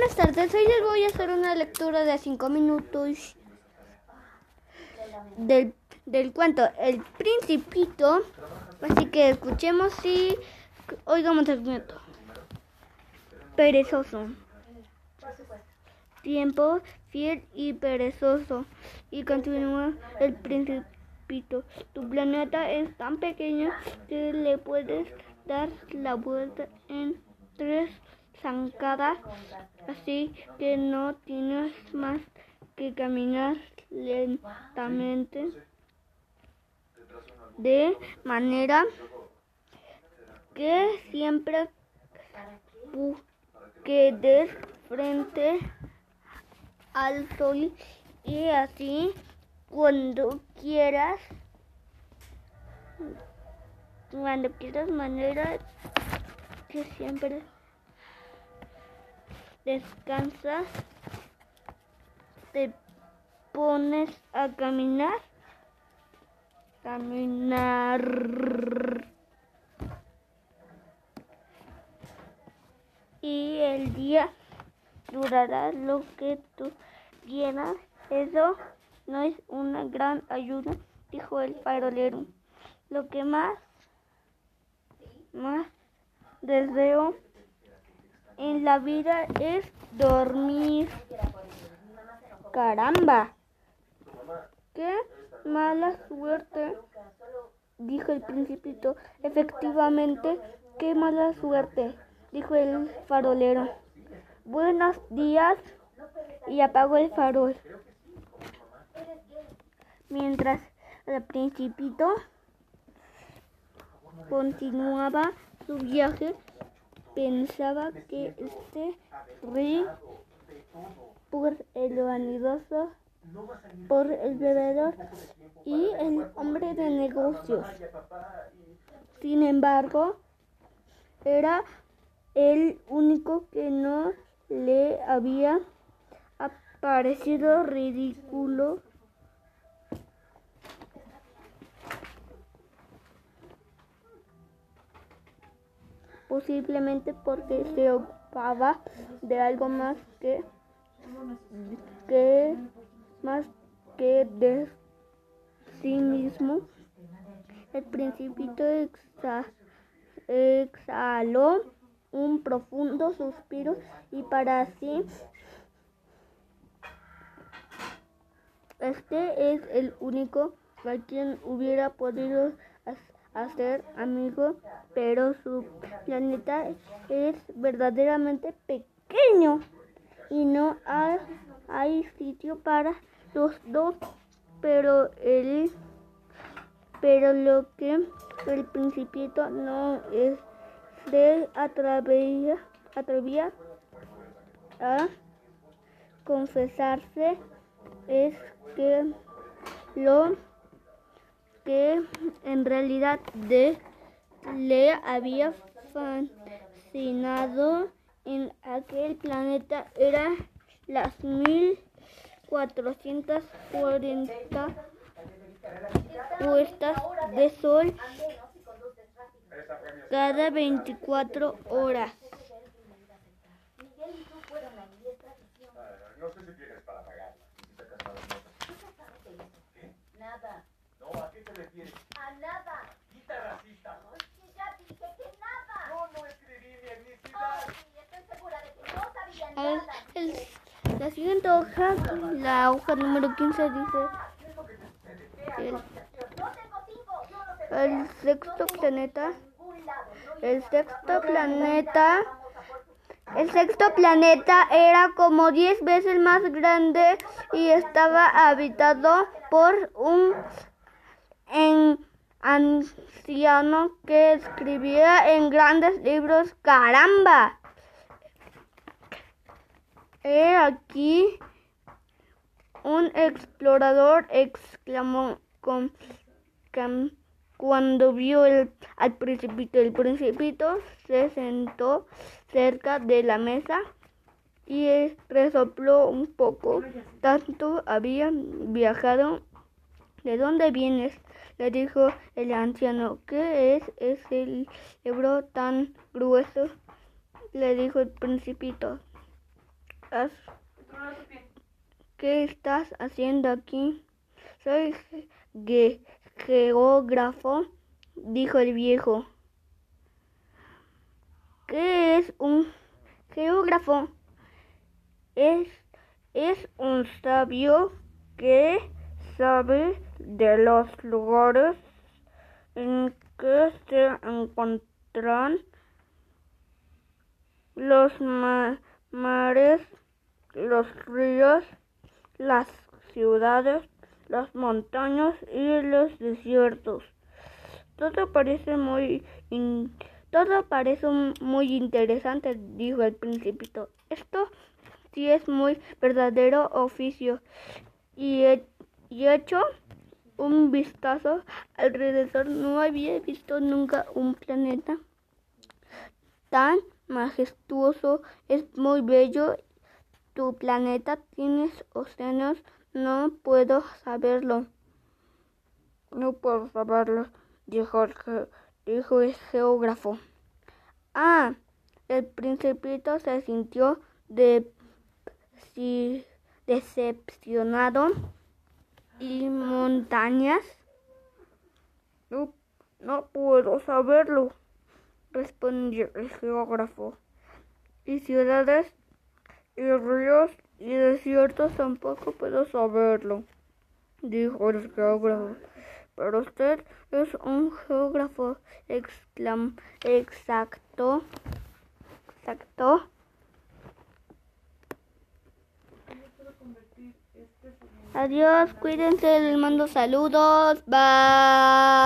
buenas tardes. Hoy les voy a hacer una lectura de 5 minutos del, del cuento El Principito. Así que escuchemos y oigamos el cuento. Perezoso. Tiempo fiel y perezoso. Y continúa el Principito. Tu planeta es tan pequeño que le puedes dar la vuelta en tres zancadas, así que no tienes más que caminar lentamente de manera que siempre quedes frente al sol y así cuando quieras cuando quieras manera que siempre descansas, te pones a caminar, caminar. Y el día durará lo que tú quieras. Eso no es una gran ayuda, dijo el farolero. Lo que más, más deseo en la vida es dormir. Caramba. Qué mala suerte, dijo el principito. Efectivamente, qué mala suerte, dijo el farolero. Buenos días. Y apagó el farol. Mientras el principito continuaba su viaje, pensaba que este rey por el vanidoso, por el bebedor y el hombre de negocios. Sin embargo, era el único que no le había parecido ridículo posiblemente porque se ocupaba de algo más que, que más que de sí mismo. El principito exhaló un profundo suspiro y para sí este es el único a quien hubiera podido hacer amigo, pero su planeta es verdaderamente pequeño y no hay, sitio para los dos, pero el pero lo que el principito no es de atrevía, atrevía a confesarse es que lo que en realidad le había fascinado en aquel planeta era las 1440 puestas de sol cada 24 horas. No sé si tienes para pagar. Nada. No, ¿a qué te refieres? A nada. Quita racista. No, es que ya dije que nada. Yo no escribí mi etnicidad. Oh, sí, estoy segura de que no sabía nada. El, la siguiente hoja, la hoja número 15 dice... El, el sexto planeta... El sexto planeta... El sexto planeta era como 10 veces más grande y estaba habitado por un en anciano que escribía en grandes libros. ¡Caramba! He aquí un explorador exclamó con, cuando vio el, al principito. El principito se sentó cerca de la mesa y resopló un poco. Tanto había viajado. ¿De dónde vienes? Le dijo el anciano. ¿Qué es ese libro tan grueso? le dijo el principito. ¿Qué estás haciendo aquí? Soy ge geógrafo, dijo el viejo. ¿Qué es un geógrafo? Es, es un sabio que sabe de los lugares en que se encuentran los mares, los ríos, las ciudades, las montañas y los desiertos. Todo parece muy todo parece muy interesante, dijo el principito. Esto sí es muy verdadero oficio. Y, y hecho un vistazo alrededor. No había visto nunca un planeta tan majestuoso. Es muy bello. Tu planeta tienes océanos. No puedo saberlo. No puedo saberlo, dijo el, geógrafo. Ah, el principito se sintió de, decepcionado y montañas. No, no puedo saberlo, respondió el geógrafo. Y ciudades y ríos y desiertos tampoco puedo saberlo, dijo el geógrafo. Pero usted es un geógrafo exclam exacto. Exacto. Adiós, cuídense, les mando saludos. Bye.